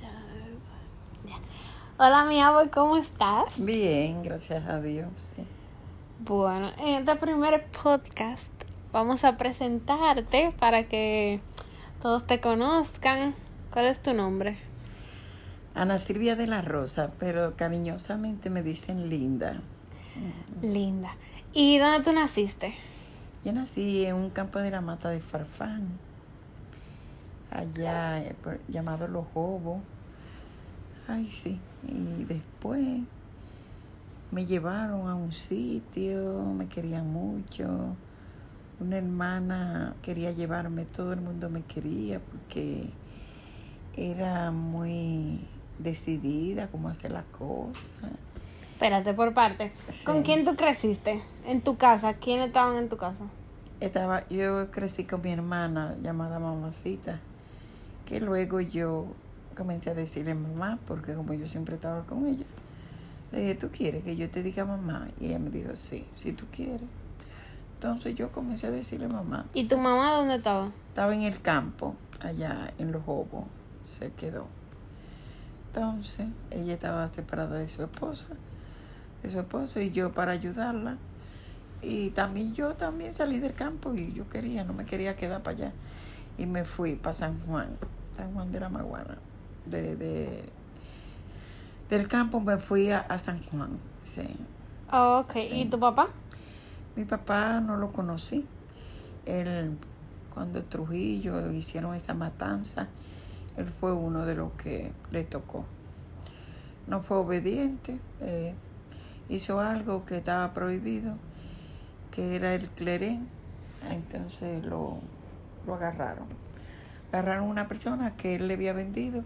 Ya. Hola, mi amor, ¿cómo estás? Bien, gracias a Dios. Sí. Bueno, en este primer podcast vamos a presentarte para que todos te conozcan. ¿Cuál es tu nombre? Ana Silvia de la Rosa, pero cariñosamente me dicen Linda. Linda. ¿Y dónde tú naciste? Yo nací en un campo de la mata de Farfán, allá eh, por- llamado Los Jobos. Ay, sí. Y después me llevaron a un sitio, me querían mucho. Una hermana quería llevarme, todo el mundo me quería porque era muy decidida cómo hacer las cosas. Espérate, por parte. ¿Con quién tú creciste? En tu casa. ¿Quiénes estaban en tu casa? Estaba, yo crecí con mi hermana llamada mamacita, que luego yo comencé a decirle mamá, porque como yo siempre estaba con ella, le dije, ¿tú quieres que yo te diga mamá? Y ella me dijo, sí, si tú quieres. Entonces yo comencé a decirle mamá. ¿Y tu mamá dónde estaba? Estaba en el campo, allá en Los Jobos, se quedó. Entonces ella estaba separada de su esposa, de su esposo, y yo para ayudarla. Y también yo también salí del campo y yo quería, no me quería quedar para allá. Y me fui para San Juan, Juan de la Maguana. De, de- del campo me fui a, a San Juan. Sí. Oh, ok. Sí. ¿Y tu papá? Mi papá no lo conocí. Él, cuando Trujillo hicieron esa matanza, él fue uno de los que le tocó. No fue obediente, eh, hizo algo que estaba prohibido, que era el clerén. Entonces lo, lo agarraron. Agarraron una persona que él le había vendido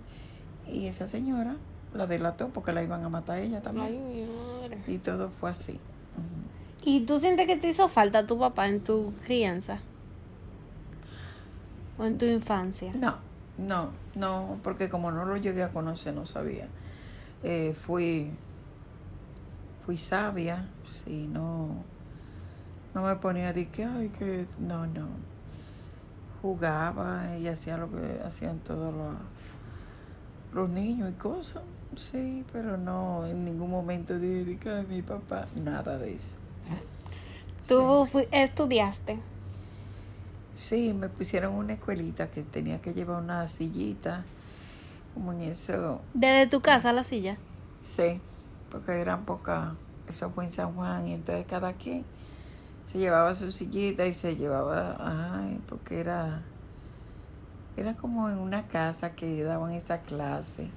y esa señora la delató porque la iban a matar a ella Ay, también. mi madre. Y todo fue así. ¿Y tú sientes que te hizo falta tu papá en tu crianza? ¿O en tu infancia? No, no, no, porque como no lo llegué a conocer, no sabía. Eh, fui, fui sabia, sí, no, no me ponía a decir que, ay, que, no, no. Jugaba y hacía lo que hacían todos los, los niños y cosas, sí, pero no, en ningún momento dije de que, mi papá, nada de eso. ¿Tú fui- estudiaste? Sí, me pusieron una escuelita que tenía que llevar una sillita, como en eso, ¿Desde tu casa a la silla? sí, porque eran pocas, eso fue en San Juan, y entonces cada quien se llevaba su sillita y se llevaba, ay, porque era, era como en una casa que daban esa clase,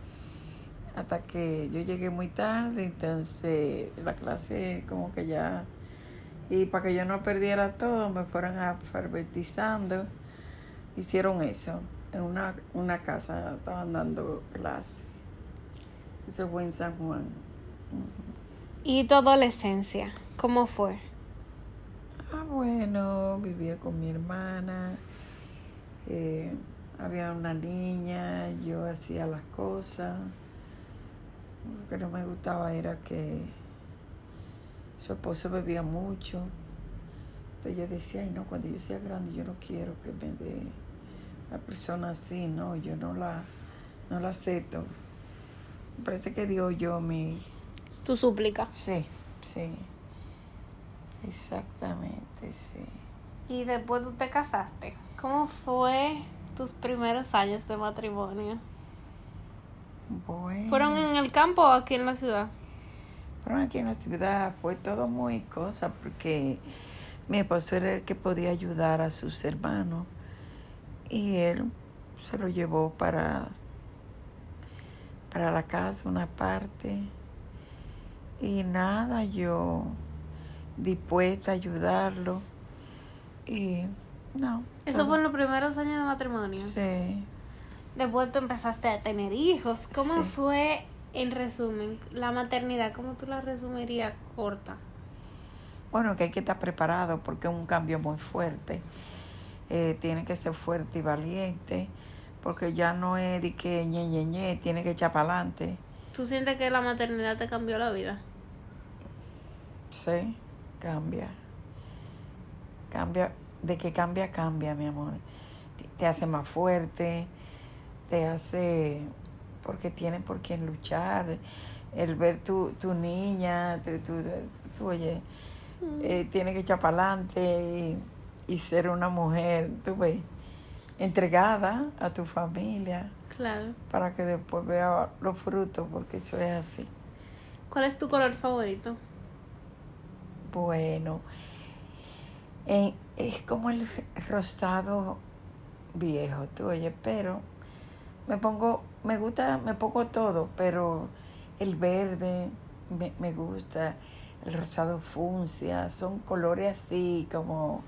hasta que yo llegué muy tarde, entonces la clase como que ya, y para que yo no perdiera todo, me fueron alfabetizando, hicieron eso, en una, una casa estaban dando clase, eso fue en San Juan. ¿Y tu adolescencia? ¿Cómo fue? Ah, bueno, vivía con mi hermana, eh, había una niña, yo hacía las cosas. Lo que no me gustaba era que su esposo bebía mucho. Entonces yo decía, ay no, cuando yo sea grande yo no quiero que me dé una persona así, no, yo no la, no la acepto. Me parece que Dios yo mi, Tu súplica. Sí, sí. Exactamente, sí. ¿Y después tú te casaste? ¿Cómo fue tus primeros años de matrimonio? Bueno. ¿Fueron en el campo o aquí en la ciudad? Fueron aquí en la ciudad, fue todo muy cosa porque mi esposo era el que podía ayudar a sus hermanos y él se lo llevó para, para la casa, una parte. Y nada, yo dispuesta a ayudarlo. Y no. Eso todo- fue en los primeros años de matrimonio. Sí. Después tú empezaste a tener hijos. ¿Cómo Sí. fue, en resumen, la maternidad? ¿Cómo tú la resumirías corta? Bueno, que hay que estar preparado porque es un cambio muy fuerte. Eh, tiene que ser fuerte y valiente porque ya no es de que ñe, ñe, ñe, tiene que echar para adelante. ¿Tú sientes que la maternidad te cambió la vida? Sí, cambia. Cambia, de que cambia, cambia, mi amor. Te- hace más fuerte, te hace porque tiene por quién luchar, el ver tu, tu niña, tu, tu, tu, oye, eh, tiene que echar para adelante y, y ser una mujer, tú ves, entregada a tu familia Claro. para que después vea los frutos, porque eso es así. ¿Cuál es tu color favorito? Bueno, es como el rosado viejo, tú oye, pero me pongo, me gusta, me pongo todo, pero el verde me, me gusta, el rosado funcia, son colores así como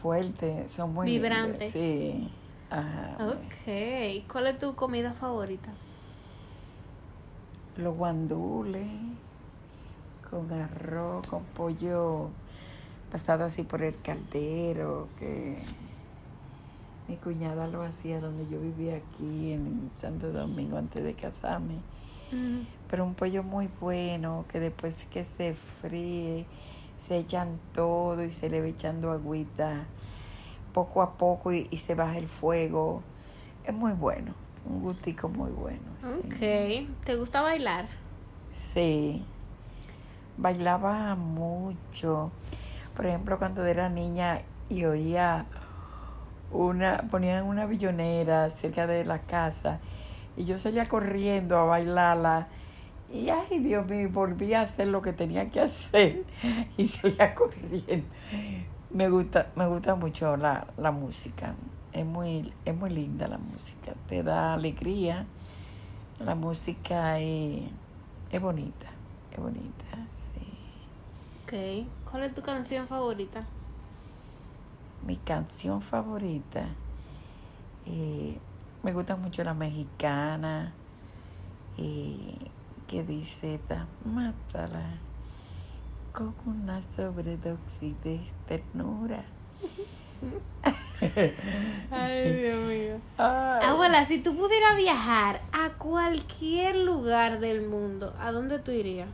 fuertes, son muy Vibrantes. Sí. Ajá. Ok. ¿Cuál es tu comida favorita? Los guandules con arroz, con pollo pasado así por el caldero, que mi cuñada lo hacía donde yo vivía aquí en Santo Domingo antes de casarme. Mm, Pero un pollo muy bueno, que después que se fríe, se echan todo y se le va echando agüita poco a poco y, y se baja el fuego. Es muy bueno, un gustico muy bueno. sí. Ok. ¿Te gusta bailar? Sí, bailaba mucho. Por ejemplo, cuando era niña y oía una, ponían una billonera cerca de la casa y yo salía corriendo a bailarla y ay Dios mío, volví a hacer lo que tenía que hacer y salía corriendo. Me gusta, me gusta mucho la, la música. Es muy, es muy linda la música, te da alegría. La música es, es bonita, es bonita. Ok. ¿Cuál es tu canción favorita? Mi canción favorita, eh, me gusta mucho la mexicana, eh, que dice, "Ta- mátala con una sobredosis de ternura. Ay, Dios mío. Ay, Abuela, si tú pudieras viajar a cualquier lugar del mundo, ¿a dónde tú irías?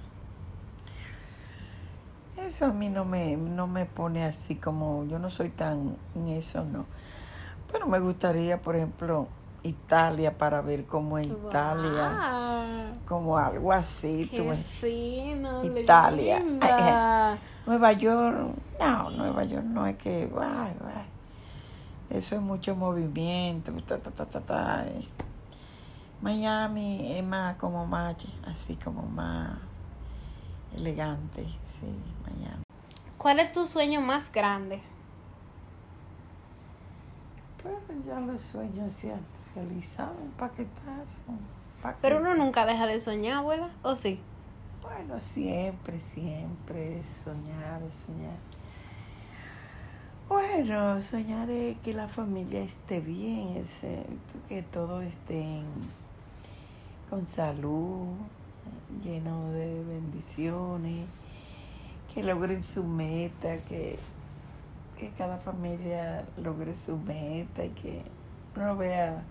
Eso a mí no me, no me pone así como, yo no soy tan en eso, no. Pero me gustaría, por ejemplo, Italia para ver cómo es Italia, como algo así. tú ¡Qué ves. fino! Italia. Nueva York, no, Nueva York no es que, ay, ay. Eso es mucho movimiento, ta, ta, ta, ta, ta. Miami es más como más, así como más elegante, sí, Miami. ¿Cuál es tu sueño más grande? Pues ya los sueños se han realizado, un paquetazo. un Pero paquete. uno nunca deja de soñar, abuela, ¿o sí? Bueno, siempre, siempre soñar, soñar. Bueno, soñar es que la familia esté bien, es, que todos estén con salud, lleno de bendiciones, que logren su meta, que, que cada familia logre su meta y que uno vea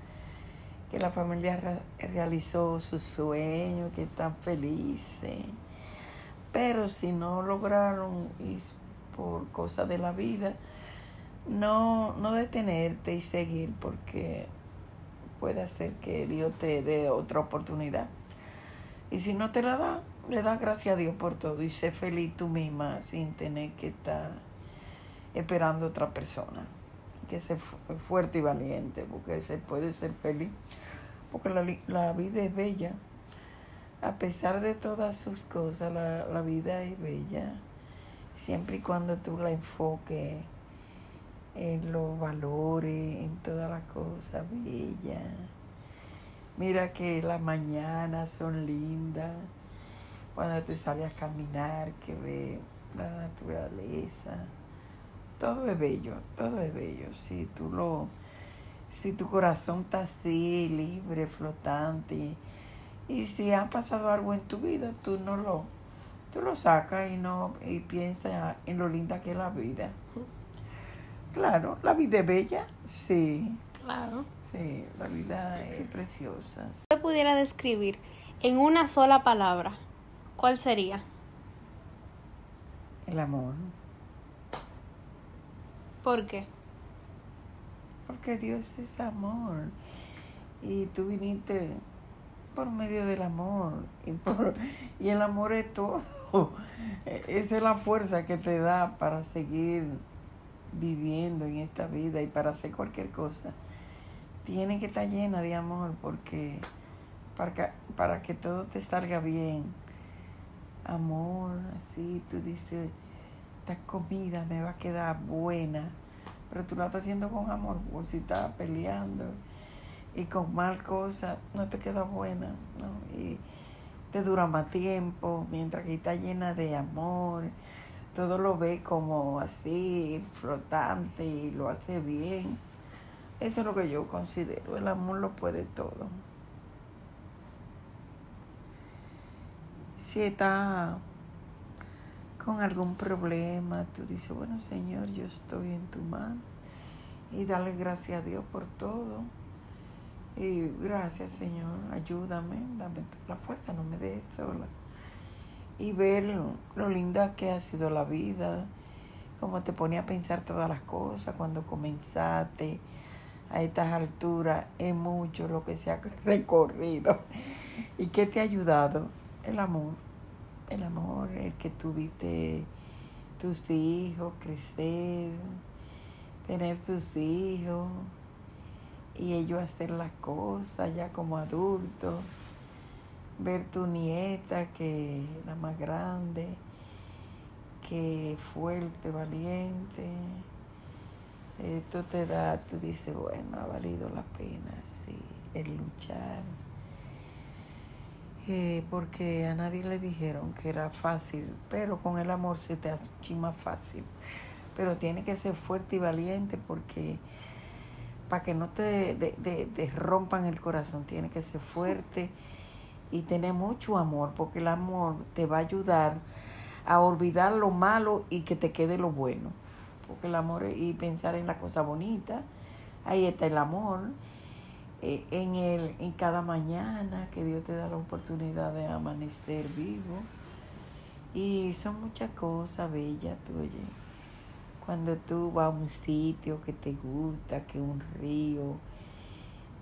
que la familia re- realizó sus sueños, que están felices. Pero si no lograron y por cosas de la vida, no, no detenerte y seguir porque puede hacer que Dios te dé otra oportunidad. Y si no te la da, le das gracias a Dios por todo y sé feliz tú misma sin tener que estar esperando a otra persona. Que ser fu- fuerte y valiente porque se puede ser feliz. Porque la, la vida es bella. A pesar de todas sus cosas, la, la vida es bella. Siempre y cuando tú la enfoques en los valores, en todas las cosas bellas. Mira que las mañanas son lindas. Cuando tú sales a caminar, que ves la naturaleza. Todo es bello, todo es bello. Si tú lo, si tu corazón está así, libre, flotante, y si ha pasado algo en tu vida, tú no lo, tú lo sacas y no, y piensas en lo linda que es la vida. Claro, la vida es bella, sí, Claro. sí, la vida es preciosa. Te pudiera describir en una sola palabra, ¿cuál sería? El amor, ¿Por qué? porque Dios es amor. Y tú viniste por medio del amor. Y, por, y el amor es todo. Esa es la fuerza que te da para seguir viviendo en esta vida y para hacer cualquier cosa. Tiene que estar llena de amor porque para que, para que todo te salga bien. Amor, así tú dices, esta comida me va a quedar buena, pero tú la estás haciendo con amor, o si estás peleando y con mal cosa, no te queda buena, ¿no? Y te dura más tiempo, mientras que está llena de amor, todo lo ve como así, flotante y lo hace bien. Eso es lo que yo considero, el amor lo puede todo. Si está con algún problema, tú dices, bueno Señor, yo estoy en tu mano y dale gracias a Dios por todo. Y gracias Señor, ayúdame, dame la fuerza, no me dejes sola y ver lo, linda que ha sido la vida, cómo te ponía a pensar todas las cosas cuando comenzaste a estas alturas, es mucho lo que se ha recorrido. ¿Y qué te ha ayudado? El amor, el amor, el que tuviste tus hijos, crecer, tener tus hijos y ellos hacer las cosas ya como adultos ver tu nieta que la más grande, que fuerte, valiente. Esto te da, tú dices, bueno, ha valido la pena, sí, el luchar. Eh, porque a nadie le dijeron que era fácil, pero con el amor se te hace más fácil. Pero tiene que ser fuerte y valiente porque para que no te de, rompan el corazón, tiene que ser fuerte y tener mucho amor, porque el amor te va a ayudar a olvidar lo malo y que te quede lo bueno. Porque el amor y pensar en la cosa bonita, ahí está el amor. Eh, en, el, en cada mañana que Dios te da la oportunidad de amanecer vivo. Y son muchas cosas bellas, tú oye. Cuando tú vas a un sitio que te gusta, que un río,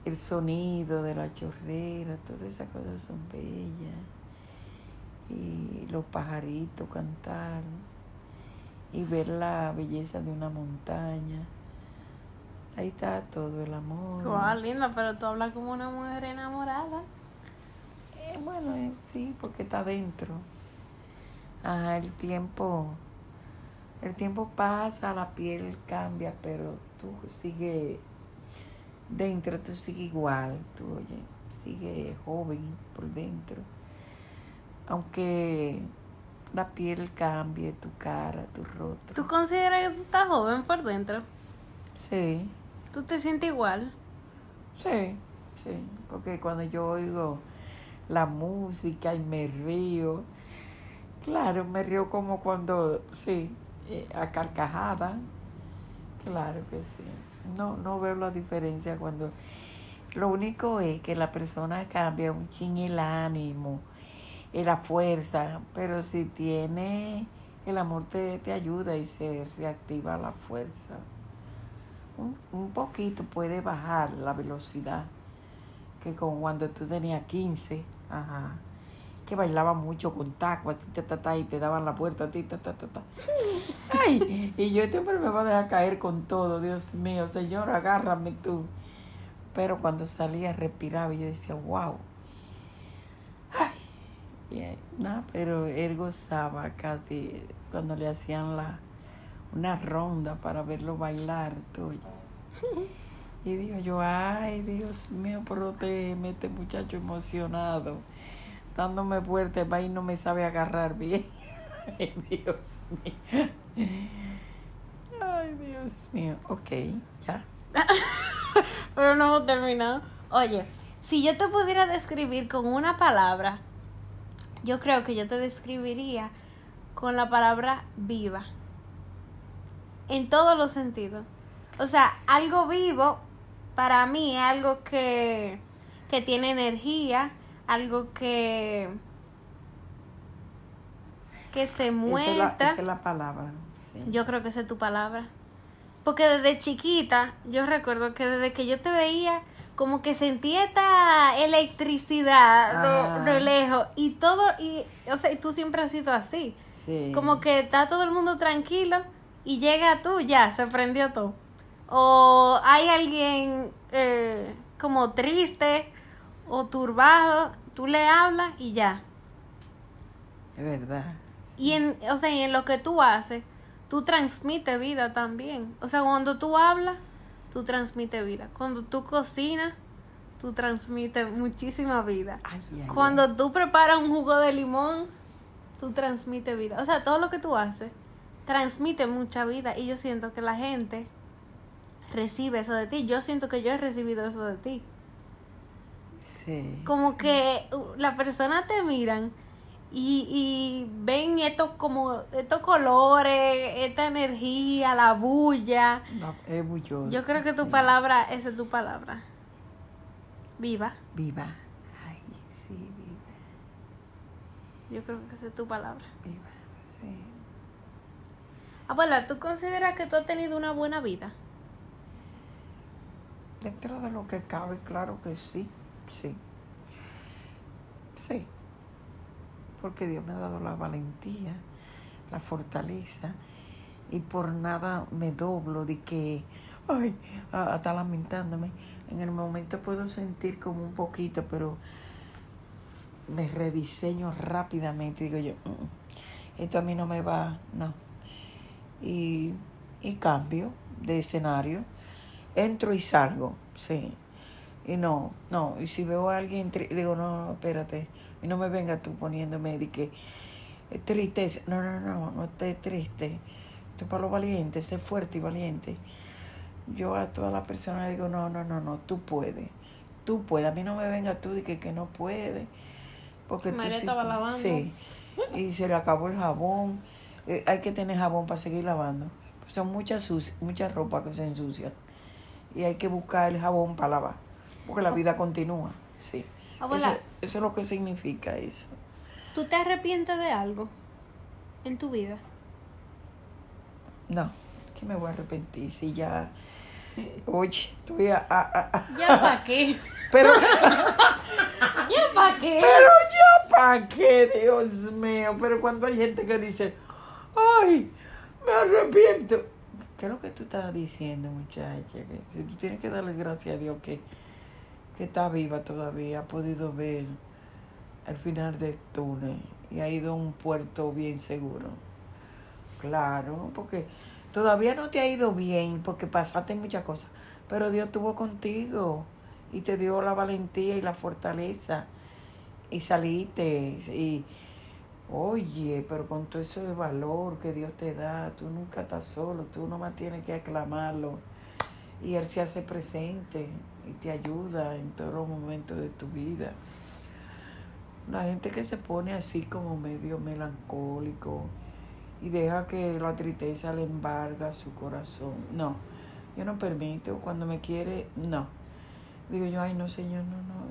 el sonido de la chorrera, todas esas cosas son bellas. Y los pajaritos cantar y ver la belleza de una montaña. Ahí está todo el amor. Wow, linda, pero tú hablas como una mujer enamorada. Eh, bueno, eh, sí, porque está dentro. Ajá, el tiempo, el tiempo pasa, la piel cambia, pero tú sigues dentro tú sigue igual, tú oye, sigue joven por dentro. Aunque la piel cambie, tu cara, tu rostro. ¿Tú consideras que tú estás joven por dentro? Sí. ¿Tú te sientes igual? Sí, sí, porque cuando yo oigo la música y me río, claro, me río como cuando, sí, eh, a carcajada, claro que sí no, no veo la diferencia cuando... Lo único es que la persona cambia un ching el ánimo, y la fuerza, pero si tiene el amor te, te ayuda y se reactiva la fuerza. Un, un, poquito puede bajar la velocidad, que como cuando tú tenías 15, ajá, que bailaba mucho con taco, y te daban la puerta a ti, ta, ta, ta, Ay, y yo este hombre me va a dejar caer con todo, Dios mío, Señor, agárrame tú. Pero cuando salía respiraba y yo decía, wow. Ay, no, pero él gozaba casi cuando le hacían la una ronda para verlo bailar, tú. Y digo yo, ay, Dios mío, protégeme, este muchacho emocionado dándome fuerte, va y no me sabe agarrar bien. Ay, Dios mío. Ay, Dios mío. Ok, ya. Pero no hemos terminado. Oye, si yo te pudiera describir con una palabra, yo creo que yo te describiría con la palabra viva. En todos los sentidos. O sea, algo vivo para mí es algo que, que tiene energía, algo que que se muestra. Esa es la, palabra. Yo creo que esa es tu palabra. Porque desde chiquita, yo recuerdo que desde que yo te veía, como que sentí esta electricidad de, de lejos y todo, y, o sea, y tú siempre has sido así. Sí. Como que está todo el mundo tranquilo y llega tú, ya, se prendió todo. O hay alguien eh, como triste o turbado, tú le hablas y ya. Es verdad. Y en, o sea, y en lo que tú haces, tú transmites vida también. O sea, cuando tú hablas, tú transmites vida. Cuando tú cocinas, tú transmites muchísima vida. Ay, ay, Cuando tú preparas un jugo de limón, tú transmites vida. O sea, todo lo que tú haces transmite mucha vida. Y yo siento que la gente recibe eso de ti. Yo siento que yo he recibido eso de ti. Sí. Como que uh, las personas te miran y, y ven estos como estos colores, esta energía, la bulla. No, es Yo creo que tu sí. palabra, esa es tu palabra. Viva. Viva. Ay, sí, viva. Yo creo que esa es tu palabra. Viva. Sí. Abuela, ¿tú consideras que tú has tenido una buena vida? Dentro de lo que cabe, claro que sí. Sí. Sí. Porque Dios me ha dado la valentía, la fortaleza. Y por nada me doblo de que, ay, estar lamentándome. En el momento puedo sentir como un poquito, pero me rediseño rápidamente. Digo yo, "Mm, mm, esto a mí no me va, no. Y, y cambio de escenario. Entro y salgo, sí. Y no, no. Y si veo a alguien, digo, no, no, espérate. Y no me venga tú poniéndome de que eh, tristeza. No, no, no, no estés triste. Es para los valientes, sé fuerte y valiente. Yo a todas las personas le digo, no, no, no, no, tú puedes. Tú puedes. A mí no me venga tú de que, que no puedes. Porque tú María sí estaba pu- lavando. Sí. Y se le acabó el jabón. Eh, hay que tener jabón para seguir lavando. Son muchas mucha ropa que se ensucia. Y hay que buscar el jabón para lavar. Porque la vida continúa. Sí. Abuela. Eso, eso es lo que significa eso. ¿Tú te arrepientes de algo en tu vida? No, que me voy a arrepentir si ya. Oye, estoy a. a- a- a- ¿Ya para qué? pero, ¿Ya para qué? pero ya para qué, Dios mío. Pero cuando hay gente que dice, ay, me arrepiento. ¿Qué es lo que tú estás diciendo, muchacha? Que si tú tienes que darle gracias a Dios que, que está viva todavía, ha podido ver el final del túnel y ha ido a un puerto bien seguro. Claro, porque todavía no te ha ido bien, porque pasaste muchas cosas, pero Dios estuvo contigo y te dio la valentía y la fortaleza y saliste y oye, pero con todo eso de valor que Dios te da, tú nunca estás solo, tú nomás tienes que aclamarlo y Él se hace presente y te ayuda en todos los momentos de tu vida. La gente que se pone así como medio melancólico y deja que la tristeza le embarga su corazón. No, yo no permito. Cuando me quiere, no. Digo yo, ay no, Señor, no, no.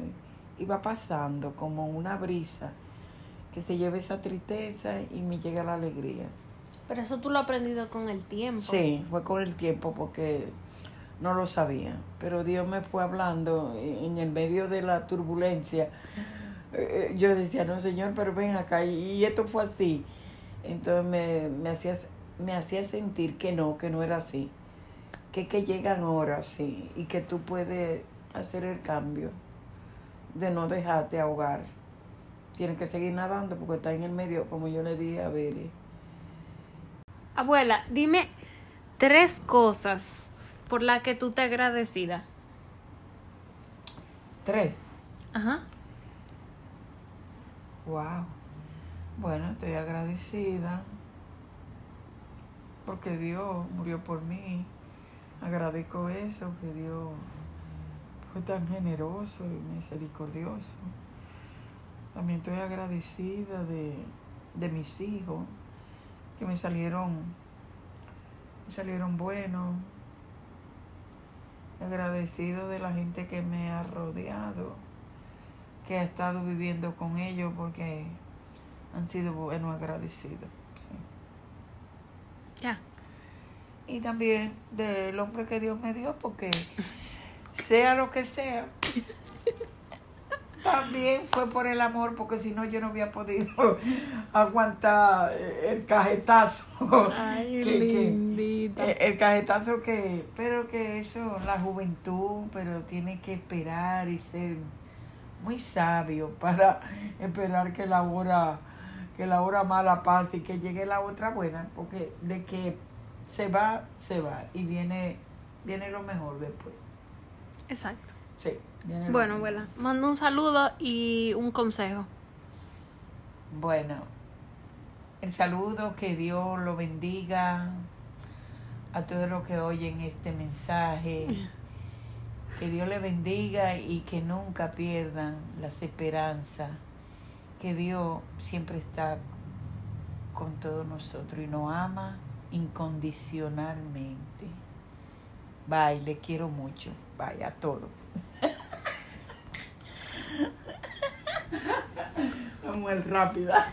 Y va pasando como una brisa que se lleva esa tristeza y me llega la alegría. Pero eso tú lo has aprendido con el tiempo. Sí, fue con el tiempo porque no lo sabía. Pero Dios me fue hablando en el medio de la turbulencia. Eh, eh, Yo decía, no, Señor, pero ven acá. Y y esto fue así. Entonces me, me, hacía, me hacía sentir que no, que no era así. Que, que llegan horas, sí. Y que tú puedes hacer el cambio. De no dejarte ahogar. Tienes que seguir nadando porque está en el medio, como yo le dije a Bere. Abuela, dime tres cosas por las que tú te agradecida. Tres. Ajá. Wow. Bueno, estoy agradecida porque Dios murió por mí. Agradezco eso, que Dios fue tan generoso y misericordioso. También estoy agradecida de, de mis hijos, que me salieron, me salieron buenos. Agradecido de la gente que me ha rodeado que ha estado viviendo con ellos porque han sido buenos agradecidos. sí. Ya. Y también del hombre que Dios me dio porque sea lo que sea. También fue por el amor, porque si no yo no había podido aguantar el cajetazo. Ay, que- lindita. el cajetazo que, pero que eso, la juventud, pero tiene que esperar y ser muy sabio para esperar que la hora, que la hora mala pase y que llegue la otra buena, porque de que se va, se va y viene, viene lo mejor después. Exacto. Sí, viene Bueno, abuela, mando un saludo y un consejo. Bueno, el saludo, que Dios lo bendiga a todos los que oyen este mensaje. Que Dios le bendiga y que nunca pierdan las esperanzas. Que Dios siempre está con todos nosotros y nos ama incondicionalmente. Bye, le quiero mucho. Bye a todos. Mujer rápida.